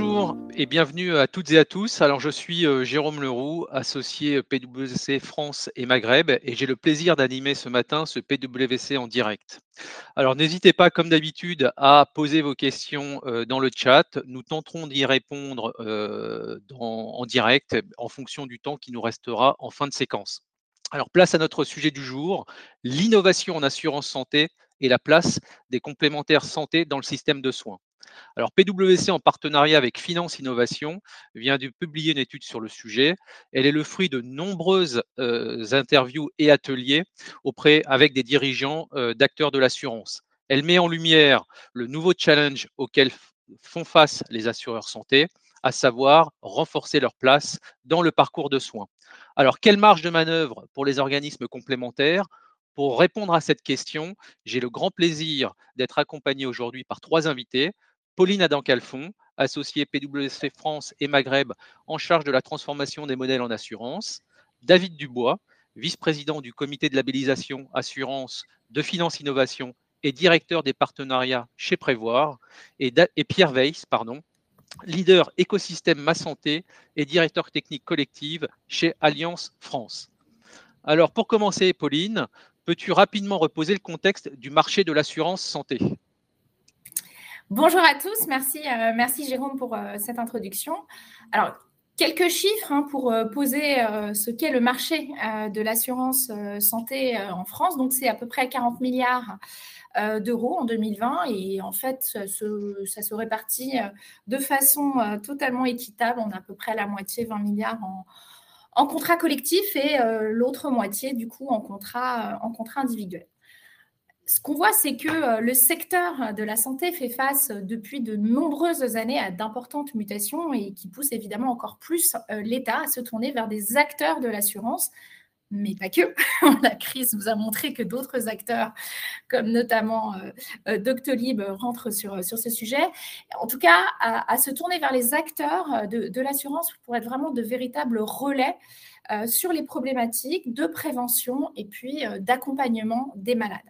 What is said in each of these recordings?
Bonjour et bienvenue à toutes et à tous. Alors je suis euh, Jérôme Leroux, associé PwC France et Maghreb et j'ai le plaisir d'animer ce matin ce PwC en direct. Alors n'hésitez pas comme d'habitude à poser vos questions euh, dans le chat. Nous tenterons d'y répondre euh, en direct en fonction du temps qui nous restera en fin de séquence. Alors place à notre sujet du jour, l'innovation en assurance santé et la place des complémentaires santé dans le système de soins. Alors PwC en partenariat avec Finance Innovation vient de publier une étude sur le sujet. Elle est le fruit de nombreuses euh, interviews et ateliers auprès avec des dirigeants euh, d'acteurs de l'assurance. Elle met en lumière le nouveau challenge auquel font face les assureurs santé, à savoir renforcer leur place dans le parcours de soins. Alors, quelle marge de manœuvre pour les organismes complémentaires? Pour répondre à cette question, j'ai le grand plaisir d'être accompagné aujourd'hui par trois invités. Pauline Adam-Calfon, associée PwC France et Maghreb en charge de la transformation des modèles en assurance. David Dubois, vice-président du comité de labellisation assurance de Finance Innovation et directeur des partenariats chez Prévoir. Et, Pierre Weiss, leader écosystème Ma Santé et directeur technique collective chez Alliance France. Alors pour commencer, Pauline, peux-tu rapidement reposer le contexte du marché de l'assurance santé? Bonjour à tous, merci, euh, merci Jérôme pour euh, cette introduction. Alors, quelques chiffres hein, pour euh, poser ce qu'est le marché de l'assurance santé en France. Donc, c'est à peu près 40 milliards d'euros en 2020 et en fait, ça se, ça se répartit de façon totalement équitable. On a à peu près la moitié, 20 milliards en, en contrat collectif et l'autre moitié, du coup, en contrat, en contrat individuel. Ce qu'on voit, c'est que euh, le secteur de la santé fait face euh, depuis de nombreuses années à d'importantes mutations et qui pousse évidemment encore plus euh, l'État à se tourner vers des acteurs de l'assurance, mais pas que. la crise nous a montré que d'autres acteurs, comme notamment Doctolib, rentrent sur, sur ce sujet. En tout cas, à, se tourner vers les acteurs de, de l'assurance pour être vraiment de véritables relais sur les problématiques de prévention et puis d'accompagnement des malades.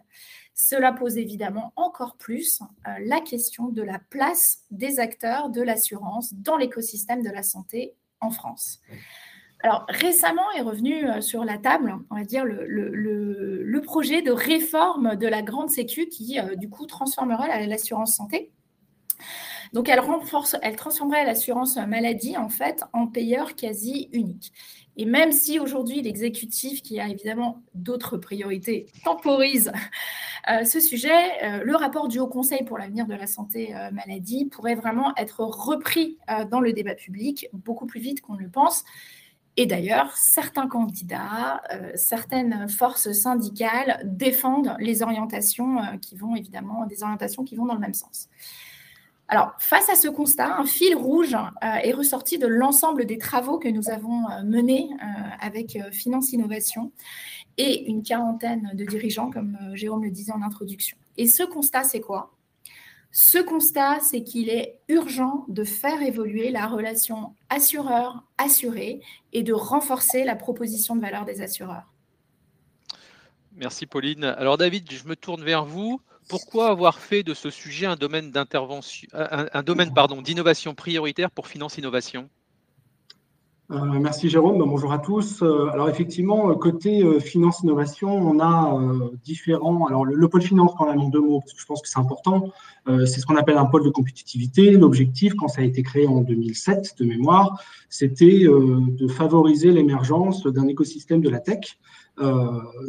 Cela pose évidemment encore plus euh, la question de la place des acteurs de l'assurance dans l'écosystème de la santé en France. Alors récemment est revenu euh, sur la table, on va dire, le, projet de réforme de la grande sécu qui, euh, du coup, transformerait l'assurance santé. Donc, elle, renforce, elle transformerait l'assurance maladie, en fait, en payeur quasi unique. Et même si aujourd'hui l'exécutif, qui a évidemment d'autres priorités, temporise euh, ce sujet, le rapport du Haut Conseil pour l'avenir de la santé maladie pourrait vraiment être repris dans le débat public beaucoup plus vite qu'on le pense. Et d'ailleurs, certains candidats, certaines forces syndicales défendent les orientations qui vont évidemment, des orientations qui vont dans le même sens. Alors, face à ce constat, un fil rouge est ressorti de l'ensemble des travaux que nous avons menés avec Finance Innovation et une quarantaine de dirigeants, comme euh, Jérôme le disait en introduction. Et ce constat, c'est quoi? Ce constat, c'est qu'il est urgent de faire évoluer la relation assureur-assuré et de renforcer la proposition de valeur des assureurs. Merci Pauline. Alors David, je me tourne vers vous. Pourquoi avoir fait de ce sujet un domaine d'intervention, un, domaine d'innovation prioritaire pour Finance Innovation? Euh, merci Jérôme, ben, bonjour à tous. Euh, alors effectivement, côté euh, finance innovation, on a différents. Alors le, pôle finance, quand même en deux mots, parce que je pense que c'est important, c'est ce qu'on appelle un pôle de compétitivité. L'objectif, quand ça a été créé en 2007 de mémoire, c'était de favoriser l'émergence d'un écosystème de la tech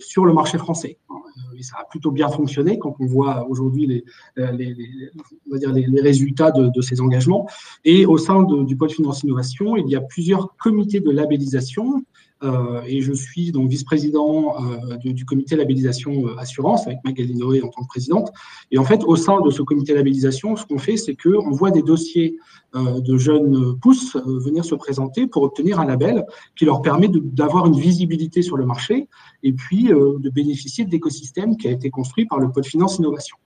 sur le marché français. Euh, et ça a plutôt bien fonctionné quand on voit aujourd'hui les, euh, résultats de, ces engagements. Et au sein du pôle finance innovation, il y a plusieurs comités de labellisation et je suis donc vice-président euh, du comité labellisation euh, assurance avec Magali Noé en tant que présidente. Et en fait, au sein de ce comité labellisation, ce qu'on fait, c'est qu'on voit des dossiers de jeunes pousses venir se présenter pour obtenir un label qui leur permet d'avoir une visibilité sur le marché et puis de bénéficier de l'écosystème qui a été construit par le Pôle Finance Innovation.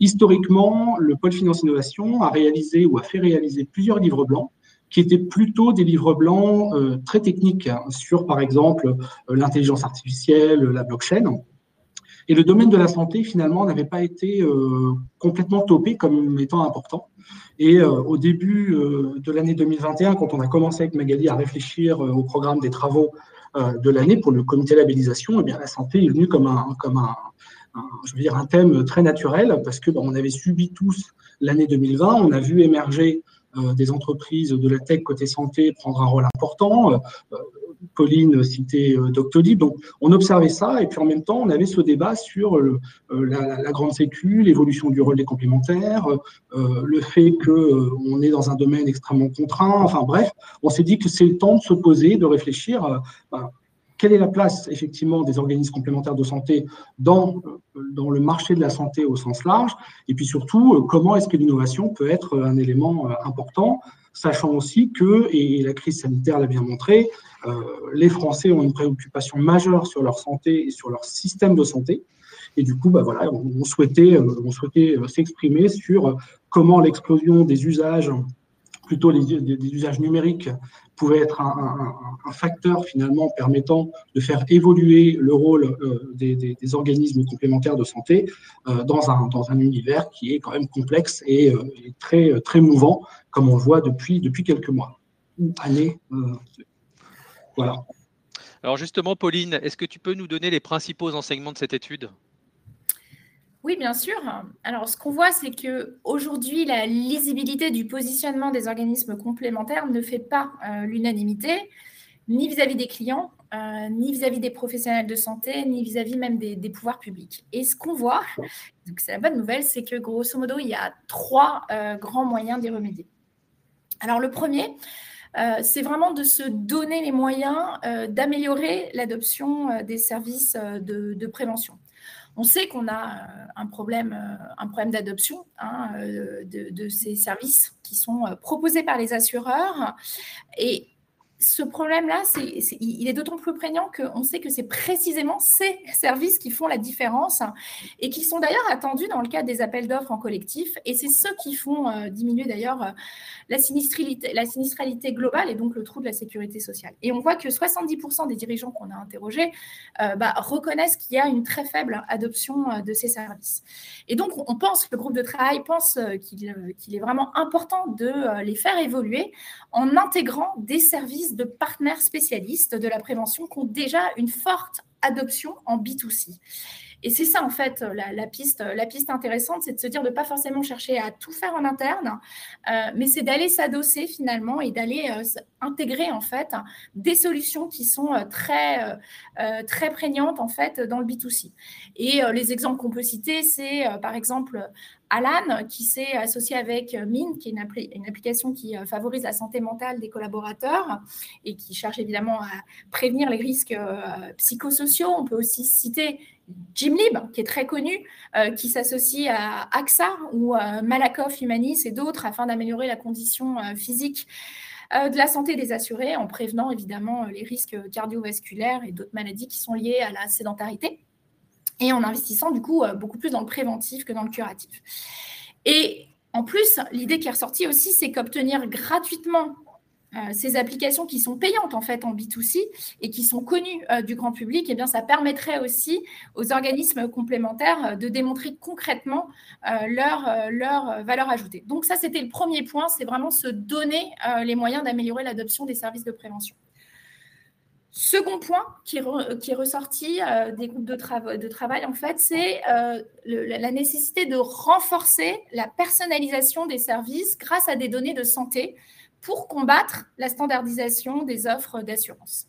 Historiquement, le Pôle Finance Innovation a réalisé ou a fait réaliser plusieurs livres blancs qui étaient plutôt des livres blancs euh, très techniques hein, sur, par exemple, euh, l'intelligence artificielle, la blockchain. Et le domaine de la santé, finalement, n'avait pas été complètement topé comme étant important. Et au début de l'année 2021, quand on a commencé avec Magali à réfléchir au programme des travaux de l'année pour le comité labellisation, eh bien, la santé est venue comme un, comme un, je veux dire, un thème très naturel parce que on avait subi tous l'année 2020, on a vu émerger euh, des entreprises de la tech côté santé prendre un rôle important. Euh, Pauline citait euh, Doctolib. Donc, on observait ça et puis en même temps, on avait ce débat sur la, grande sécu, l'évolution du rôle des complémentaires, le fait qu'on est dans un domaine extrêmement contraint. Enfin bref, on s'est dit que c'est le temps de se poser, de réfléchir. Ben, quelle est la place effectivement des organismes complémentaires de santé dans, dans le marché de la santé au sens large? Et puis surtout, comment est-ce que l'innovation peut être un élément euh, important, sachant aussi que, et la crise sanitaire l'a bien montré, euh, les Français ont une préoccupation majeure sur leur santé et sur leur système de santé. Et du coup, bah voilà, on, souhaitait, euh, on souhaitait s'exprimer sur comment l'explosion des usages plutôt les, des, usages numériques pouvaient être un, facteur finalement permettant de faire évoluer le rôle euh, des, organismes complémentaires de santé euh, dans, un, univers qui est quand même complexe et, euh, très, mouvant, comme on le voit depuis, depuis quelques mois années. voilà. Alors justement, Pauline, est-ce que tu peux nous donner les principaux enseignements de cette étude? Oui, bien sûr. Alors, ce qu'on voit, c'est que aujourd'hui, la lisibilité du positionnement des organismes complémentaires ne fait pas euh, l'unanimité, ni vis-à-vis des clients, euh, ni vis-à-vis des professionnels de santé, ni vis-à-vis même des, pouvoirs publics. Et ce qu'on voit, c'est la bonne nouvelle, c'est que grosso modo, il y a trois euh, grands moyens d'y remédier. Alors, le premier, c'est vraiment de se donner les moyens d'améliorer l'adoption des services de prévention. On sait qu'on a euh, un problème, euh, un problème d'adoption hein, euh, de, de, ces services qui sont proposés par les assureurs. Et ce problème-là, il est d'autant plus prégnant qu'on sait que c'est précisément ces services qui font la différence et qui sont d'ailleurs attendus dans le cadre des appels d'offres en collectif. Et c'est ceux qui font euh, diminuer d'ailleurs euh, la, sinistralité, globale et donc le trou de la sécurité sociale. Et on voit que 70% des dirigeants qu'on a interrogés euh, bah, reconnaissent qu'il y a une très faible adoption de ces services. Et donc, on pense, le groupe de travail pense qu'il est vraiment important de les faire évoluer en intégrant des services de partenaires spécialistes de la prévention qui ont déjà une forte adoption en B2C. Et c'est ça, en fait, la, piste, la piste intéressante, c'est de se dire de ne pas forcément chercher à tout faire en interne, euh, mais c'est d'aller s'adosser finalement et d'aller euh, intégrer, en fait, des solutions qui sont euh, très, très prégnantes, en fait, dans le B2C. Et les exemples qu'on peut citer, c'est par exemple Alan, qui s'est associé avec Mint, qui est une, une, qui favorise la santé mentale des collaborateurs et qui cherche évidemment à prévenir les risques psychosociaux. On peut aussi citer Jimlib, qui est très connu, euh, qui s'associe à AXA ou Malakoff Humanis et d'autres afin d'améliorer la condition euh, physique euh, de la santé des assurés en prévenant évidemment les risques cardiovasculaires et d'autres maladies qui sont liées à la sédentarité et en investissant du coup beaucoup plus dans le préventif que dans le curatif. Et en plus, l'idée qui est ressortie aussi, c'est qu'obtenir gratuitement euh, ces applications qui sont payantes en fait en B2C et qui sont connues euh, du grand public, eh bien, ça permettrait aussi aux organismes complémentaires euh, de démontrer concrètement leur, leur valeur ajoutée. Donc ça, c'était le premier point, c'est vraiment se donner les moyens d'améliorer l'adoption des services de prévention. Second point qui, qui est ressorti des groupes de, de, travail, en fait, c'est la nécessité de renforcer la personnalisation des services grâce à des données de santé pour combattre la standardisation des offres d'assurance.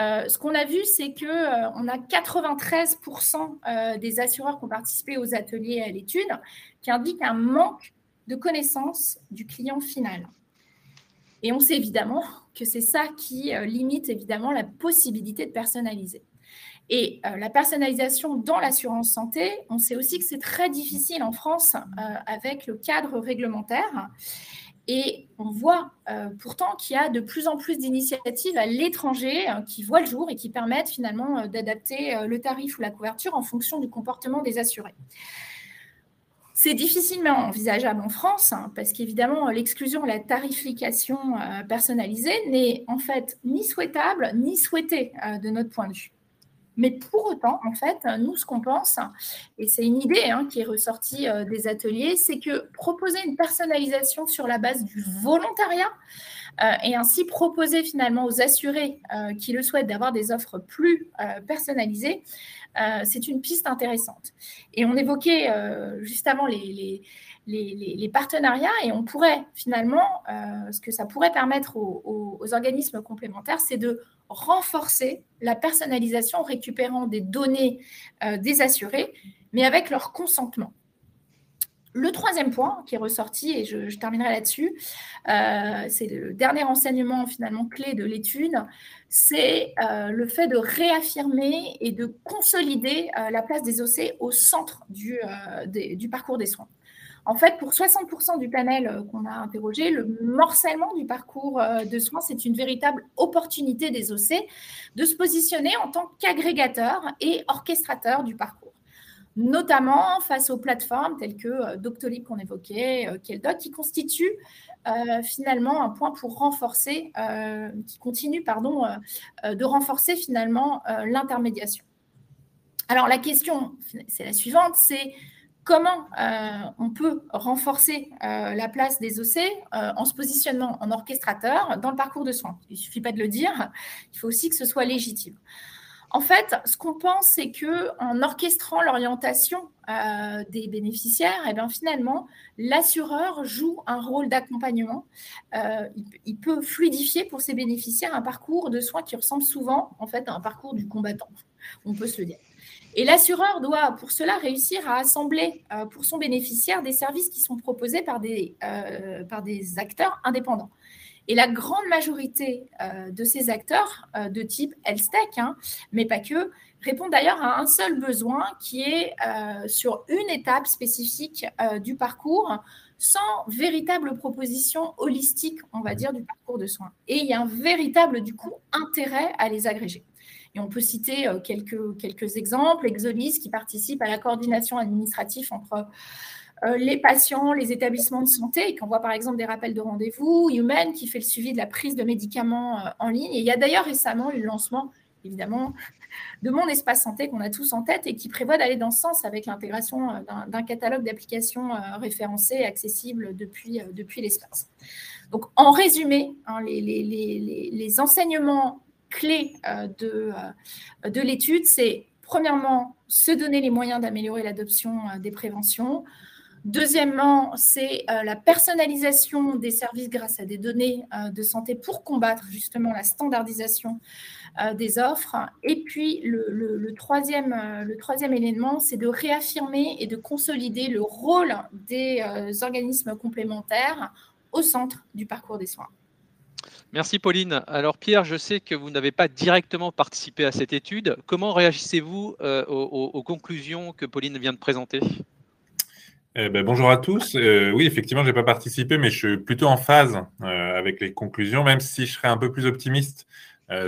Euh, ce qu'on a vu, c'est qu'on euh, a 93% euh, des assureurs qui ont participé aux ateliers et à l'étude qui indiquent un manque de connaissance du client final. Et on sait évidemment que c'est ça qui limite évidemment la possibilité de personnaliser. Et la personnalisation dans l'assurance santé, on sait aussi que c'est très difficile en France avec le cadre réglementaire. Et on voit euh, pourtant qu'il y a de plus en plus d'initiatives à l'étranger euh, qui voient le jour et qui permettent finalement euh, d'adapter le tarif ou la couverture en fonction du comportement des assurés. C'est difficilement envisageable en France hein, parce qu'évidemment l'exclusion, la tarification personnalisée n'est en fait ni souhaitable ni souhaitée de notre point de vue. Mais pour autant, en fait, nous, ce qu'on pense, et c'est une idée hein, qui est ressortie euh, des ateliers, c'est que proposer une personnalisation sur la base du volontariat euh, et ainsi proposer finalement aux assurés euh, qui le souhaitent d'avoir des offres plus personnalisées, c'est une piste intéressante. Et on évoquait juste avant les, les, partenariats et on pourrait finalement, ce que ça pourrait permettre aux organismes complémentaires, c'est de renforcer la personnalisation en récupérant des données euh, des assurés, mais avec leur consentement. Le troisième point qui est ressorti, et je, terminerai là-dessus, euh, c'est le dernier enseignement finalement clé de l'étude, c'est euh, le fait de réaffirmer et de consolider la place des OC au centre du parcours des soins. En fait, pour 60% du panel euh, qu'on a interrogé, le morcellement du parcours euh, de soins, c'est une véritable opportunité des OC de se positionner en tant qu'agrégateur et orchestrateur du parcours notamment face aux plateformes telles que euh, Doctolib qu'on évoquait, Keldoc, qui constituent finalement un point pour renforcer, qui continue pardon, de renforcer finalement l'intermédiation. Alors la question, c'est la suivante, c'est comment euh, on peut renforcer euh, la place des OC euh, en se positionnant en orchestrateur dans le parcours de soins. Il ne suffit pas de le dire, il faut aussi que ce soit légitime. En fait, ce qu'on pense, c'est que en orchestrant l'orientation des bénéficiaires, eh finalement, l'assureur joue un rôle d'accompagnement. Il, il, peut fluidifier pour ses bénéficiaires un parcours de soins qui ressemble souvent, en fait, à un parcours du combattant. On peut se le dire. Et l'assureur doit pour cela réussir à assembler euh, pour son bénéficiaire des services qui sont proposés par des, euh, par des acteurs indépendants. Et la grande majorité euh, de ces acteurs de type health hein, mais pas que, répondent d'ailleurs à un seul besoin qui est sur une étape spécifique du parcours sans véritable proposition holistique, on va dire, du parcours de soins. Et il y a un véritable, intérêt à les agréger. Et on peut citer euh, quelques, exemples. Exolis qui participe à la coordination administrative entre euh, les patients, les établissements de santé, et qui envoie par exemple des rappels de rendez-vous. Human qui fait le suivi de la prise de médicaments euh, en ligne. Et il y a d'ailleurs récemment eu le lancement, évidemment, de mon espace santé qu'on a tous en tête et qui prévoit d'aller dans ce sens avec l'intégration d'un catalogue d'applications référencées et accessibles depuis, l'espace. Donc, en résumé, hein, les, enseignements clé euh, de, euh, de l'étude, c'est premièrement se donner les moyens d'améliorer l'adoption euh, des préventions. Deuxièmement, c'est la personnalisation des services grâce à des données de santé pour combattre justement la standardisation des offres. Et puis le, troisième, le troisième élément, c'est de réaffirmer et de consolider le rôle des organismes complémentaires au centre du parcours des soins. Merci Pauline. Alors Pierre, je sais que vous n'avez pas directement participé à cette étude. Comment réagissez-vous euh, aux, conclusions que Pauline vient de présenter? Eh ben, bonjour à tous. Euh, oui, effectivement, je n'ai pas participé, mais je suis plutôt en phase euh, avec les conclusions, même si je serais un peu plus optimiste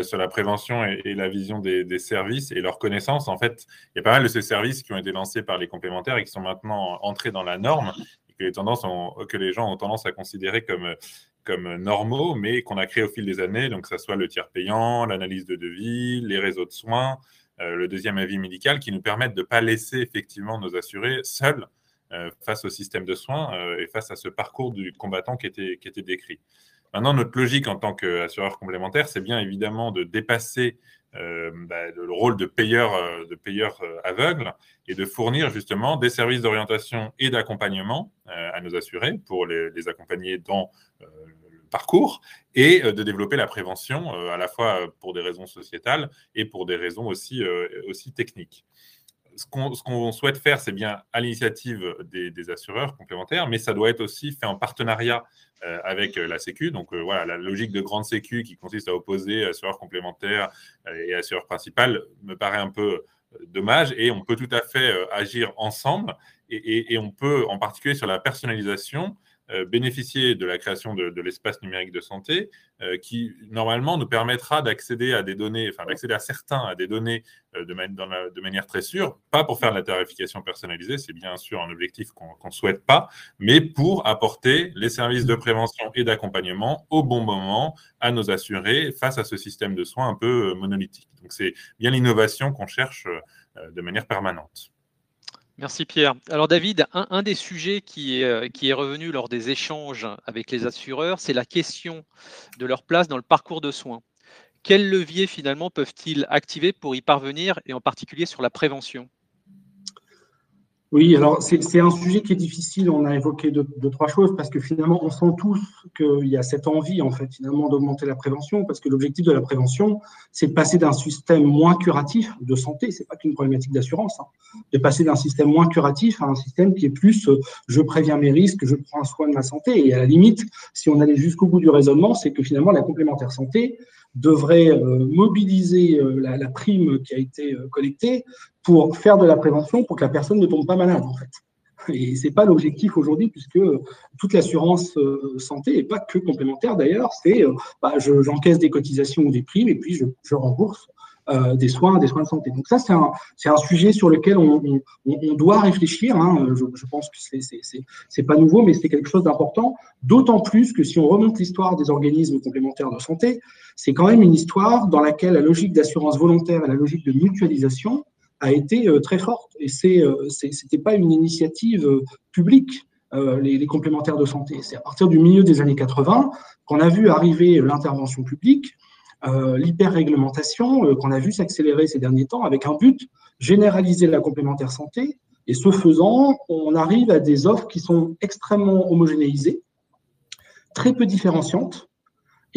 sur la prévention et, la vision des, services et leur connaissance. En fait, il y a pas mal de ces services qui ont été lancés par les complémentaires et qui sont maintenant entrés dans la norme et que les, tendances que les gens ont tendance à considérer comme comme normaux, mais qu'on a créé au fil des années, donc que ce soit le tiers payant, l'analyse de devis, les réseaux de soins, euh, le deuxième avis médical, qui nous permettent de ne pas laisser effectivement nos assurés seuls euh, face au système de soins euh, et face à ce parcours du combattant qui était, qui était décrit. Maintenant, notre logique en tant qu'assureur complémentaire, c'est bien évidemment de dépasser bah, le rôle de payeur, de payeur aveugle et de fournir justement des services d'orientation et d'accompagnement à nos assurés pour les, accompagner dans parcours et euh, de développer la prévention euh, à la fois pour des raisons sociétales et pour des raisons aussi, euh, aussi techniques. Ce qu'on souhaite faire, c'est bien à l'initiative des, assureurs complémentaires, mais ça doit être aussi fait en partenariat avec la Sécu. Donc voilà, la logique de grande Sécu qui consiste à opposer assureurs complémentaires et assureurs principal me paraît un peu dommage et on peut tout à fait agir ensemble et, on peut en particulier sur la personnalisation euh, bénéficier de la création de, l'espace numérique de santé, euh, qui normalement nous permettra d'accéder à des données, enfin d'accéder à certains à des données euh, de, de, manière très sûre, pas pour faire de la tarification personnalisée, c'est bien sûr un objectif qu'on ne souhaite pas, mais pour apporter les services de prévention et d'accompagnement au bon moment à nos assurés face à ce système de soins un peu monolithique. Donc c'est bien l'innovation qu'on cherche de manière permanente. Merci Pierre. Alors David, un, des sujets qui est, euh, qui est, revenu lors des échanges avec les assureurs, c'est la question de leur place dans le parcours de soins. Quels leviers finalement peuvent-ils activer pour y parvenir et en particulier sur la prévention? Oui, alors c'est un sujet qui est difficile. On a évoqué deux, trois choses parce que finalement, on sent tous qu'il y a cette envie, en fait, finalement, d'augmenter la prévention parce que l'objectif de la prévention, c'est de passer d'un système moins curatif de santé, c'est pas qu'une problématique d'assurance, hein, de passer d'un système moins curatif à un système qui est plus euh, je préviens mes risques, je prends soin de ma santé. Et à la limite, si on allait jusqu'au bout du raisonnement, c'est que finalement, la complémentaire santé, devrait euh, mobiliser euh, la, prime qui a été collectée pour faire de la prévention pour que la personne ne tombe pas malade, en fait. Et ce n'est pas l'objectif aujourd'hui, puisque toute l'assurance santé, et pas que complémentaire d'ailleurs, c'est bah, j'encaisse des cotisations ou des primes et puis je, rembourse euh, des soins, des soins de santé. Donc ça, c'est un, un sujet sur lequel on, on, doit réfléchir. Hein. Je, pense que c'est, c'est pas nouveau, mais c'est quelque chose d'important. D'autant plus que si on remonte l'histoire des organismes complémentaires de santé, c'est quand même une histoire dans laquelle la logique d'assurance volontaire et la logique de mutualisation a été euh, très forte. Et c'est, euh, c'était pas une initiative euh, publique. Les, complémentaires de santé. C'est à partir du milieu des années 80 qu'on a vu arriver l'intervention publique euh, l'hyper-réglementation euh, qu'on a vu s'accélérer ces derniers temps avec un but, généraliser la complémentaire santé. Et ce faisant, on arrive à des offres qui sont extrêmement homogénéisées, très peu différenciantes,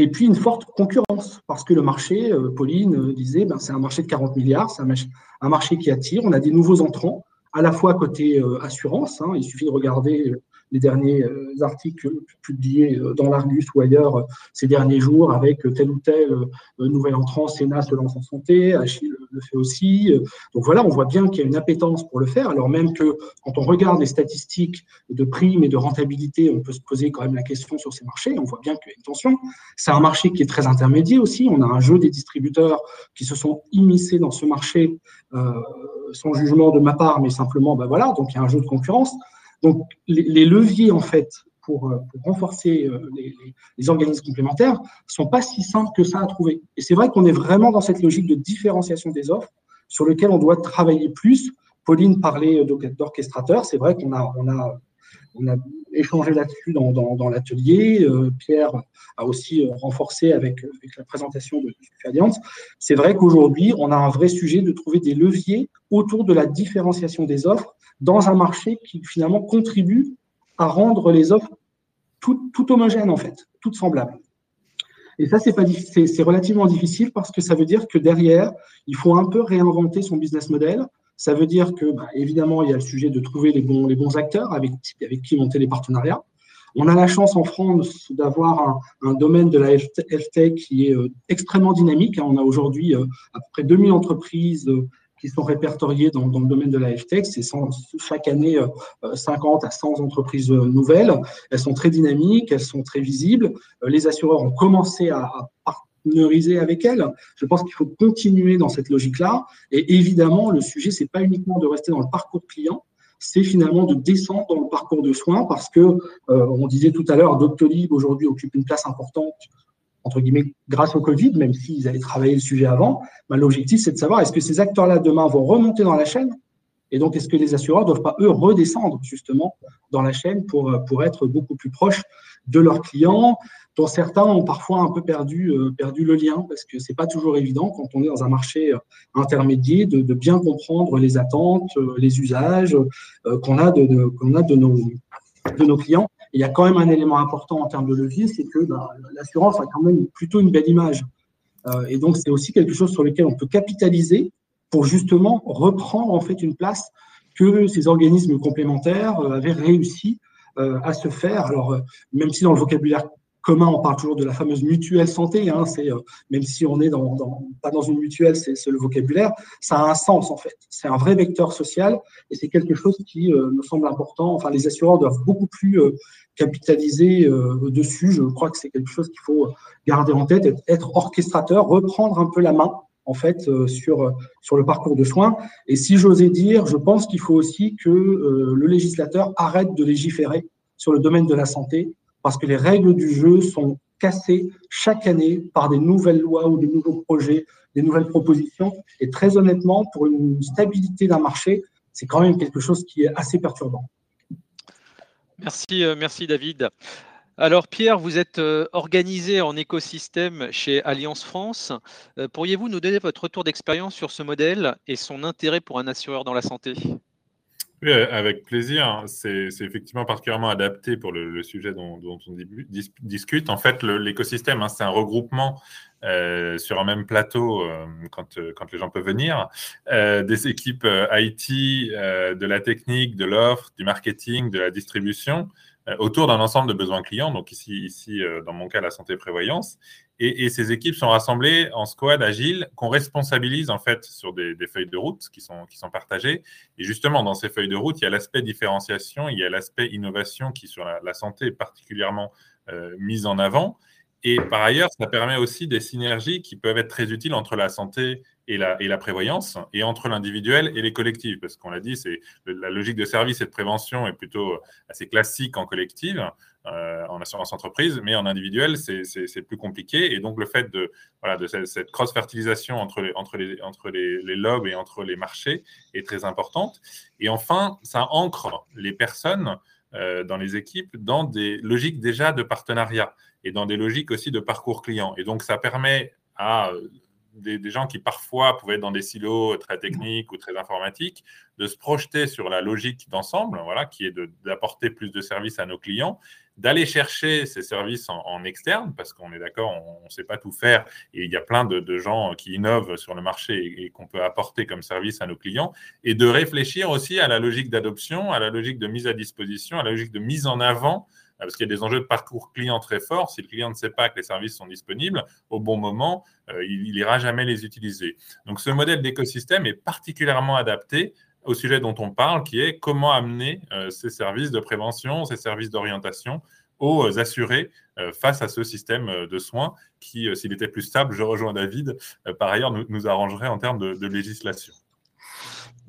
et puis une forte concurrence, parce que le marché, euh, Pauline disait, ben, c'est un marché de 40 milliards, c'est un, marché qui attire, on a des nouveaux entrants, à la fois côté assurance, hein, il suffit de regarder les derniers euh, articles publiés euh, dans l'Argus ou ailleurs euh, ces derniers jours avec tel ou tel nouvel entrant, Sénat se lance en santé, Achille le fait aussi. Donc voilà, on voit bien qu'il y a une appétence pour le faire, alors même que quand on regarde les statistiques de primes et de rentabilité, on peut se poser quand même la question sur ces marchés. On voit bien qu'il y a une tension. C'est un marché qui est très intermédiaire aussi. On a un jeu des distributeurs qui se sont immiscés dans ce marché, sans jugement de ma part, mais simplement, ben voilà, donc il y a un jeu de concurrence. Donc, les, leviers, en fait, pour, euh, renforcer euh, les, organismes complémentaires sont pas si simples que ça à trouver. Et c'est vrai qu'on est vraiment dans cette logique de différenciation des offres sur lequel on doit travailler plus. Pauline parlait d'orchestrateur. C'est vrai qu'on a, on a, on a échangé là-dessus dans, l'atelier. Euh, Pierre a aussi renforcé avec, avec la présentation de Alliance. C'est vrai qu'aujourd'hui, on a un vrai sujet de trouver des leviers autour de la différenciation des offres dans un marché qui finalement contribue à rendre les offres tout homogènes en fait, toutes semblables. Et ça, c'est c'est relativement difficile parce que ça veut dire que derrière, il faut un peu réinventer son business model. Ça veut dire que, bah, évidemment, il y a le sujet de trouver les bons, les bons acteurs avec, avec qui monter les partenariats. On a la chance en France d'avoir un, domaine de la health qui est euh, extrêmement dynamique. On a aujourd'hui euh, à peu près 2000 entreprises euh, qui sont répertoriées dans, le domaine de la FTech. C'est chaque année 50 euh, à 100 entreprises nouvelles. Elles sont très dynamiques, elles sont très visibles. Les assureurs ont commencé à, à avec elles. Je pense qu'il faut continuer dans cette logique-là. Et évidemment, le sujet, c'est pas uniquement de rester dans le parcours client, c'est finalement de descendre dans le parcours de soins parce que, on disait tout à l'heure, Doctolib aujourd'hui occupe une place importante entre guillemets, grâce au Covid, même s'ils avaient travaillé le sujet avant, l'objectif, c'est de savoir est-ce que ces acteurs-là, demain, vont remonter dans la chaîne? Et donc, est-ce que les assureurs ne doivent pas, eux, redescendre justement dans la chaîne pour, pour être beaucoup plus proches de leurs clients, dont certains ont parfois un peu perdu, euh, perdu le lien, parce que ce n'est pas toujours évident quand on est dans un marché euh, intermédiaire de, bien comprendre les attentes, euh, les usages qu'on a, de, qu'on a de, nos, de nos clients il y a quand même un élément important en termes de levier, c'est que bah, l'assurance a quand même plutôt une belle image. Et donc, c'est aussi quelque chose sur lequel on peut capitaliser pour justement reprendre en fait une place que ces organismes complémentaires avaient réussi à se faire. Alors, même si dans le vocabulaire commun, on parle toujours de la fameuse mutuelle santé. Hein, c'est, même si on est dans, pas dans une mutuelle, c'est, le vocabulaire. Ça a un sens en fait. C'est un vrai vecteur social et c'est quelque chose qui me semble important. Enfin, les assureurs doivent beaucoup plus capitaliser dessus. Je crois que c'est quelque chose qu'il faut garder en tête, être orchestrateur, reprendre un peu la main en fait euh, sur, sur le parcours de soins. Et si j'osais dire, je pense qu'il faut aussi que euh, le législateur arrête de légiférer sur le domaine de la santé, parce que les règles du jeu sont cassées chaque année par des nouvelles lois ou des nouveaux projets, des nouvelles propositions. Et très honnêtement, pour une stabilité d'un marché, c'est quand même quelque chose qui est assez perturbant. Merci, euh, merci David. Alors Pierre, vous êtes euh, organisé en écosystème chez Alliance France. Euh, pourriez-vous nous donner votre retour d'expérience sur ce modèle et son intérêt pour un assureur dans la santé? Oui, avec plaisir. C'est effectivement particulièrement adapté pour le, sujet dont, on discute. En fait, l'écosystème, hein, c'est un regroupement euh, sur un même plateau quand, quand, les gens peuvent venir, des équipes IT, de la technique, de l'offre, du marketing, de la distribution, euh, autour d'un ensemble de besoins clients, donc ici, ici euh, dans mon cas, la santé Et, ces équipes sont rassemblées en squad agile qu'on responsabilise en fait sur des, feuilles de route qui sont, qui sont partagées. Et justement, dans ces feuilles de route, il y a l'aspect différenciation, il y a l'aspect innovation qui, sur la, santé, est particulièrement euh, mise en avant. Et par ailleurs, ça permet aussi des synergies qui peuvent être très utiles entre la santé et la, et la prévoyance, et entre l'individuel et les collectifs. Parce qu'on l'a dit, c'est la logique de service et de prévention est plutôt assez classique en collective, euh, en assurance entreprise, mais en individuel, c'est plus compliqué. Et donc, le fait de, voilà, de cette, cross-fertilisation entre, les, entre, les, entre les, les, lobes et entre les marchés est très importante. Et enfin, ça ancre les personnes euh, dans les équipes dans des logiques déjà de partenariat et dans des logiques aussi de parcours client. Et donc, ça permet à euh, des, gens qui parfois pouvaient être dans des silos très techniques ou très informatiques, de se projeter sur la logique d'ensemble, voilà, qui est d'apporter plus de services à nos clients, d'aller chercher ces services en, externe, parce qu'on est d'accord, on ne sait pas tout faire, et il y a plein de, gens qui innovent sur le marché et qu'on peut apporter comme service à nos clients, et de réfléchir aussi à la logique d'adoption, à la logique de mise à disposition, à la logique de mise en avant parce qu'il y a des enjeux de parcours client très forts. Si le client ne sait pas que les services sont disponibles au bon moment, euh, il n'ira jamais les utiliser. Donc ce modèle d'écosystème est particulièrement adapté au sujet dont on parle, qui est comment amener euh, ces services de prévention, ces services d'orientation aux assurés euh, face à ce système de soins qui, s'il était plus stable, je rejoins David, par ailleurs, nous, arrangerait en termes de législation.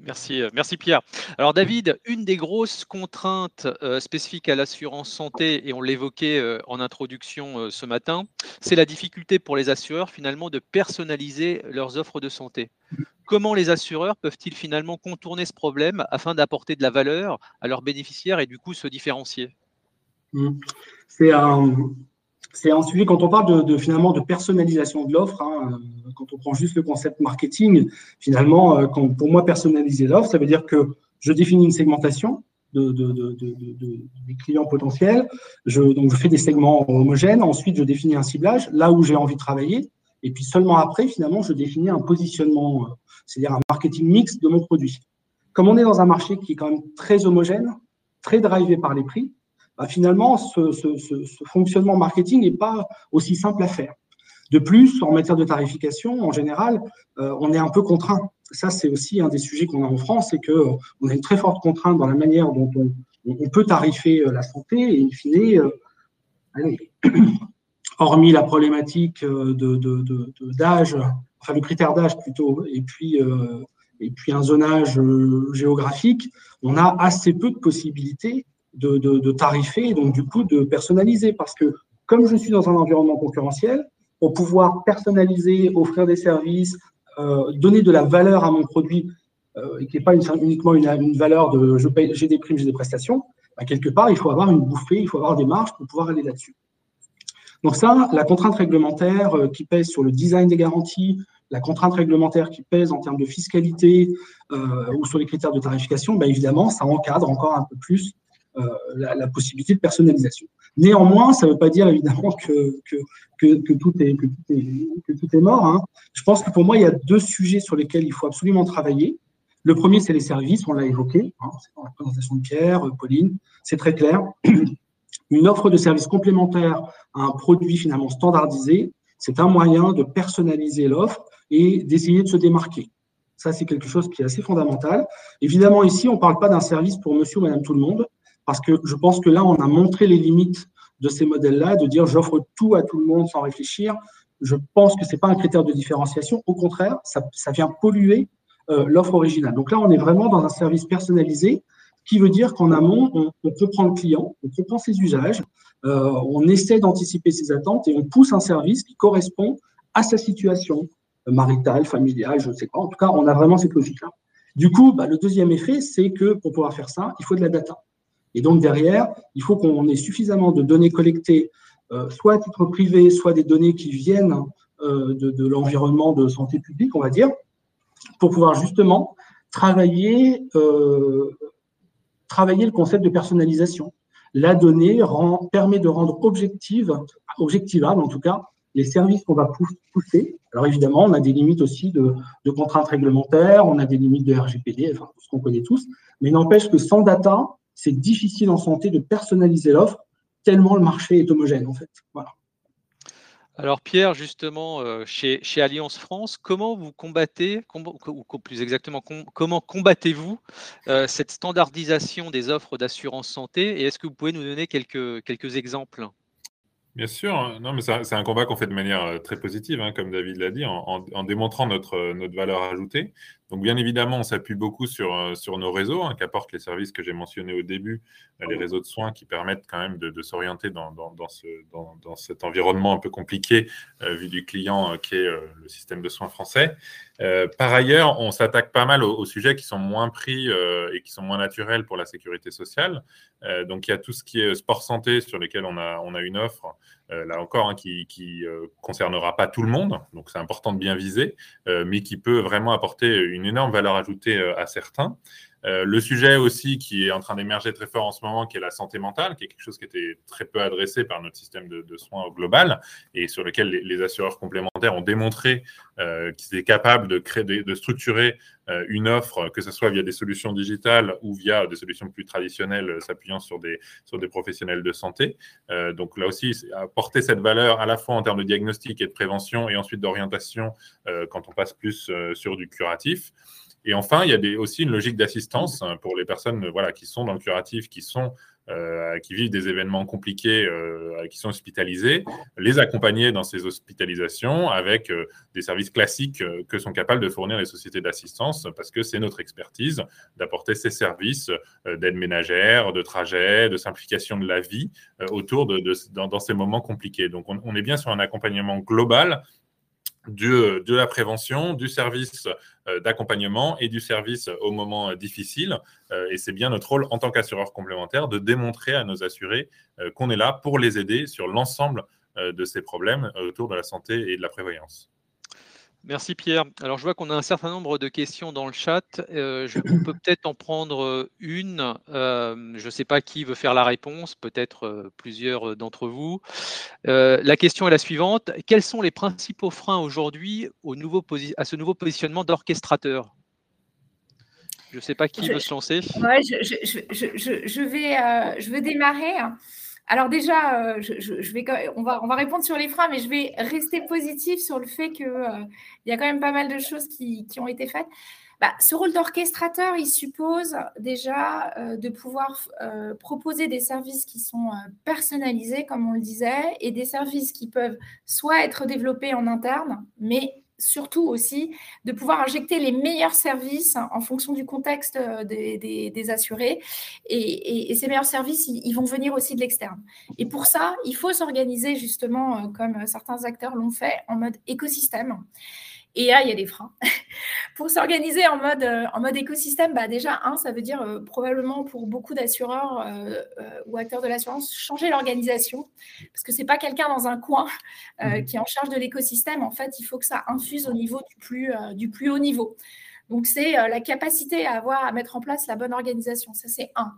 Merci, euh, merci Pierre. Alors David, une des grosses contraintes euh, spécifiques à l'assurance santé, et on l'évoquait euh, en introduction ce matin, c'est la difficulté pour les assureurs finalement de personnaliser leurs offres de santé. Comment les assureurs peuvent-ils finalement contourner ce problème afin d'apporter de la valeur à leurs bénéficiaires et du coup se différencier? Mmh. C'est un, c'est un sujet, quand on parle de, finalement de personnalisation de l'offre, hein, euh, quand on prend juste le concept marketing, finalement, euh, quand, pour moi, personnaliser l'offre, ça veut dire que je définis une segmentation de, des clients potentiels, je, donc je fais des segments homogènes, ensuite je définis un ciblage, là où j'ai envie de travailler, et puis seulement après, finalement, je définis un positionnement, euh, c'est-à-dire un marketing mix de mon produit. Comme on est dans un marché qui est quand même très homogène, très drivé par les prix, bah, finalement, ce, fonctionnement marketing n'est pas aussi simple à faire. De plus, en matière de tarification, en général, euh, on est un peu contraint. Ça, c'est aussi un des sujets qu'on a en France, c'est qu'on a une très forte contrainte dans la manière dont on, peut tarifer euh, la santé. Et in fine, euh, hormis la problématique d'âge, enfin le critère d'âge plutôt, et puis, et puis un zonage géographique, on a assez peu de possibilités de, de, tarifer et donc du coup de personnaliser. Parce que comme je suis dans un environnement concurrentiel, pour pouvoir personnaliser, offrir des services, euh, donner de la valeur à mon produit, euh, et qui n'est pas uniquement une, valeur de je paye, j'ai des primes, j'ai des prestations, bah, quelque part, il faut avoir une bouffée, il faut avoir des marges pour pouvoir aller là-dessus. Donc ça, la contrainte réglementaire euh, qui pèse sur le design des garanties, la contrainte réglementaire qui pèse en termes de fiscalité ou sur les critères de tarification, bah, évidemment, ça encadre encore un peu plus euh, la, possibilité de personnalisation. Néanmoins, ça ne veut pas dire évidemment que, que, tout, est, tout, est, que tout est mort. Hein. Je pense que pour moi, il y a deux sujets sur lesquels il faut absolument travailler. Le premier, c'est les services, on l'a évoqué, hein, c'est dans la présentation de Pierre, Pauline, c'est très clair. Une offre de service complémentaire à un produit finalement standardisé, c'est un moyen de personnaliser l'offre et d'essayer de se démarquer. Ça, c'est quelque chose qui est assez fondamental. Évidemment, ici, on ne parle pas d'un service pour monsieur ou madame tout le monde, parce que je pense que là, on a montré les limites de ces modèles-là, de dire j'offre tout à tout le monde sans réfléchir. Je pense que ce n'est pas un critère de différenciation. Au contraire, ça, vient polluer euh, l'offre originale. Donc là, on est vraiment dans un service personnalisé qui veut dire qu'en amont, on, on, comprend le client, on comprend ses usages, euh, on essaie d'anticiper ses attentes et on pousse un service qui correspond à sa situation maritale, familiale, je ne sais pas. En tout cas, on a vraiment cette logique-là. Du coup, bah, le deuxième effet, c'est que pour pouvoir faire ça, il faut de la data. Et donc derrière, il faut qu'on ait suffisamment de données collectées, euh, soit à titre privé, soit des données qui viennent euh, de, l'environnement de santé publique, on va dire, pour pouvoir justement travailler, euh, travailler le concept de personnalisation. La donnée permet de rendre objective, objectivable en tout cas, les services qu'on va pousser. Alors évidemment, on a des limites aussi de, contraintes réglementaires, on a des limites de RGPD, enfin ce qu'on connaît tous, mais n'empêche que sans data, c'est difficile en santé de personnaliser l'offre tellement le marché est homogène en fait. Voilà. Alors Pierre, justement, euh, chez, chez, Alliance France, comment vous combattez, ou plus exactement, comment combattez-vous euh, cette standardisation des offres d'assurance santé? Et est-ce que vous pouvez nous donner quelques, quelques exemples? Bien sûr, hein. non, mais c'est un combat qu'on fait de manière euh, très positive, hein, comme David l'a dit, en, en, démontrant notre, notre valeur ajoutée. Donc, bien évidemment, on s'appuie beaucoup sur, euh, nos réseaux, hein, qu'apportent les services que j'ai mentionnés au début, euh, les réseaux de soins qui permettent quand même de, s'orienter dans, dans, ce, dans, cet environnement un peu compliqué, euh, vu du client qui est le système de soins français. par ailleurs, on s'attaque pas mal aux, sujets qui sont moins pris et qui sont moins naturels pour la sécurité sociale. donc, il y a tout ce qui est sport santé sur lesquels on a, une offre là encore, hein, qui ne euh, concernera pas tout le monde, donc c'est important de bien viser, euh, mais qui peut vraiment apporter une énorme valeur ajoutée à certains. Euh, le sujet aussi qui est en train d'émerger très fort en ce moment, qui est la santé mentale, qui est quelque chose qui était très peu adressé par notre système de, soins global et sur lequel les, assureurs complémentaires ont démontré euh, qu'ils étaient capables de créer, de, structurer euh, une offre, que ce soit via des solutions digitales ou via des solutions plus traditionnelles s'appuyant sur des, sur des professionnels de santé. donc là aussi, apporter cette valeur à la fois en termes de diagnostic et de prévention et ensuite d'orientation quand on passe plus sur du curatif. Et enfin, il y a aussi une logique d'assistance hein, pour les personnes voilà, qui sont dans le curatif, qui, sont, euh, qui vivent des événements compliqués, euh, qui sont hospitalisés, les accompagner dans ces hospitalisations avec euh, des services classiques que sont capables de fournir les sociétés d'assistance, parce que c'est notre expertise d'apporter ces services d'aide ménagère, de trajet, de simplification de la vie autour de, dans, ces moments compliqués. Donc, on, on est bien sur un accompagnement global de, de, la prévention, du service euh, d'accompagnement et du service au moment difficile. Euh, et c'est bien notre rôle en tant qu'assureur complémentaire de démontrer à nos assurés euh, qu'on est là pour les aider sur l'ensemble de ces problèmes autour de la santé et de la prévoyance. Merci Pierre. Alors je vois qu'on a un certain nombre de questions dans le chat. Euh, je, on peut peut-être en prendre euh, une. Euh, je ne sais pas qui veut faire la réponse, peut-être plusieurs d'entre vous. la question est la suivante. Quels sont les principaux freins aujourd'hui à ce nouveau positionnement d'orchestrateur? Je ne sais pas qui veut se lancer. Ouais, je, vais, je vais démarrer. Alors déjà, euh, on va répondre sur les freins, mais je vais rester positif sur le fait qu'il euh, y a quand même pas mal de choses qui, ont été faites. Bah, ce rôle d'orchestrateur, il suppose déjà euh, de pouvoir proposer des services qui sont personnalisés, comme on le disait, et des services qui peuvent soit être développés en interne, mais surtout aussi de pouvoir injecter les meilleurs services en fonction du contexte euh, des, assurés. Et, ces meilleurs services, ils, vont venir aussi de l'externe. Et pour ça, il faut s'organiser justement, euh, comme certains acteurs l'ont fait, en mode écosystème. Et là, il y a des freins. pour s'organiser en mode, euh, en mode écosystème, bah déjà, un, ça veut dire euh, probablement pour beaucoup d'assureurs euh, ou acteurs de l'assurance, changer l'organisation. Parce que ce n'est pas quelqu'un dans un coin mmh. qui est en charge de l'écosystème. En fait, il faut que ça infuse au niveau du plus, du plus haut niveau. Donc, c'est la capacité à avoir, à mettre en place la bonne organisation. Ça, c'est un.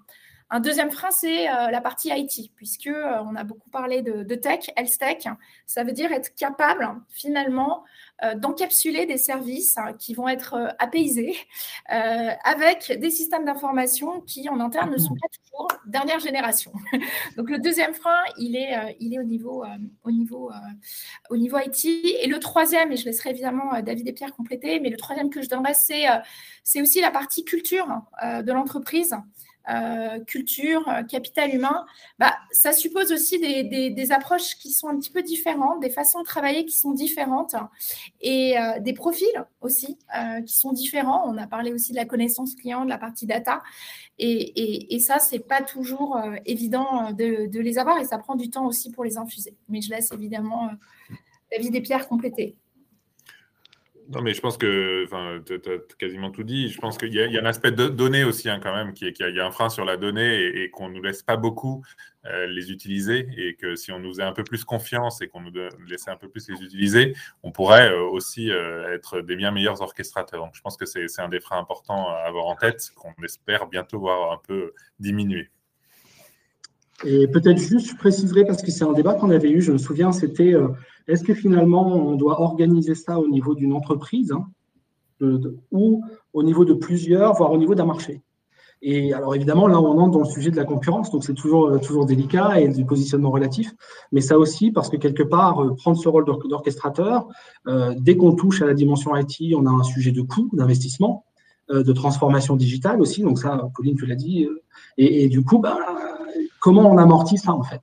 Un deuxième frein, c'est la partie IT, puisque on a beaucoup parlé de, de tech, health tech. Ça veut dire être capable finalement d'encapsuler des services hein, qui vont être apaisés avec des systèmes d'information qui en interne ne sont pas toujours dernière génération. Donc le deuxième frein, il est, il est au niveau, au niveau, au niveau IT. Et le troisième, et je laisserai évidemment David et Pierre compléter, mais le troisième que je donnerai, c'est, c'est aussi la partie culture de l'entreprise. Euh, culture, euh, capital humain, bah, ça suppose aussi des, approches qui sont un petit peu différentes, des façons de travailler qui sont différentes et euh, des profils aussi qui sont différents. On a parlé aussi de la connaissance client, de la partie data. Et, et, ça, ce n'est pas toujours évident de, de, les avoir et ça prend du temps aussi pour les infuser. Mais je laisse évidemment David et Pierre compléter. Non, mais je pense que tu as quasiment tout dit. Je pense qu'il y, a un aspect de données aussi, hein, quand même, qui qu'il y, a un frein sur la donnée et, qu'on ne nous laisse pas beaucoup euh, les utiliser. Et que si on nous faisait un peu plus confiance et qu'on nous laissait un peu plus les utiliser, on pourrait euh, aussi euh, être des bien meilleurs orchestrateurs. Donc, je pense que c'est un des freins importants à avoir en tête, qu'on espère bientôt voir un peu diminuer. Et peut-être juste, je préciserai, parce que c'est un débat qu'on avait eu, je me souviens, c'était est-ce que finalement, on doit organiser ça au niveau d'une entreprise hein, ou au niveau de plusieurs, voire au niveau d'un marché? Et alors évidemment, là, on entre dans le sujet de la concurrence, donc c'est toujours, euh, toujours délicat et du positionnement relatif. Mais ça aussi, parce que quelque part, euh, prendre ce rôle d'orchestrateur, euh, dès qu'on touche à la dimension IT, on a un sujet de coût, d'investissement, de transformation digitale aussi. Donc ça, Pauline, tu l'as dit. Et, du coup, bah, comment on amortit ça en fait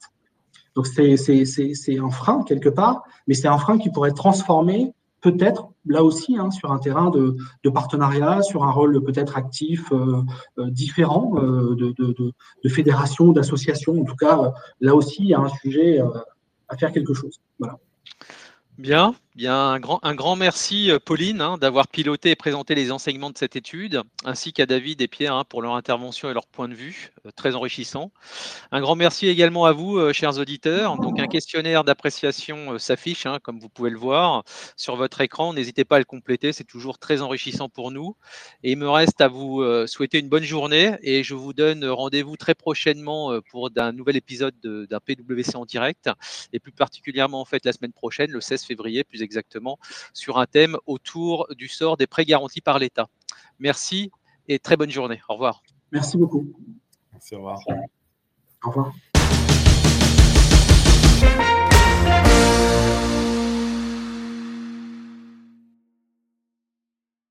donc c'est un frein quelque part, mais c'est un frein qui pourrait être transformé peut-être là aussi hein, sur un terrain de, partenariat, sur un rôle peut-être actif euh, euh, différent euh, de, de, de, fédération, d'association. En tout cas, là aussi, il y a un sujet à faire quelque chose. Voilà. Bien, bien un, grand, un grand merci euh, Pauline hein, d'avoir piloté et présenté les enseignements de cette étude, ainsi qu'à David et Pierre hein, pour leur intervention et leur point de vue, euh, très enrichissant. Un grand merci également à vous, euh, chers auditeurs. Donc un questionnaire d'appréciation s'affiche, hein, comme vous pouvez le voir, sur votre écran. N'hésitez pas à le compléter, c'est toujours très enrichissant pour nous. Et il me reste à vous souhaiter une bonne journée et je vous donne rendez-vous très prochainement pour un nouvel épisode d'un PWC en direct et plus particulièrement en fait la semaine prochaine, le 16 février plus exactement, sur un thème autour du sort des prêts garantis par l'État. Merci et très bonne journée. Au revoir. Merci beaucoup. Merci, au revoir. Au revoir.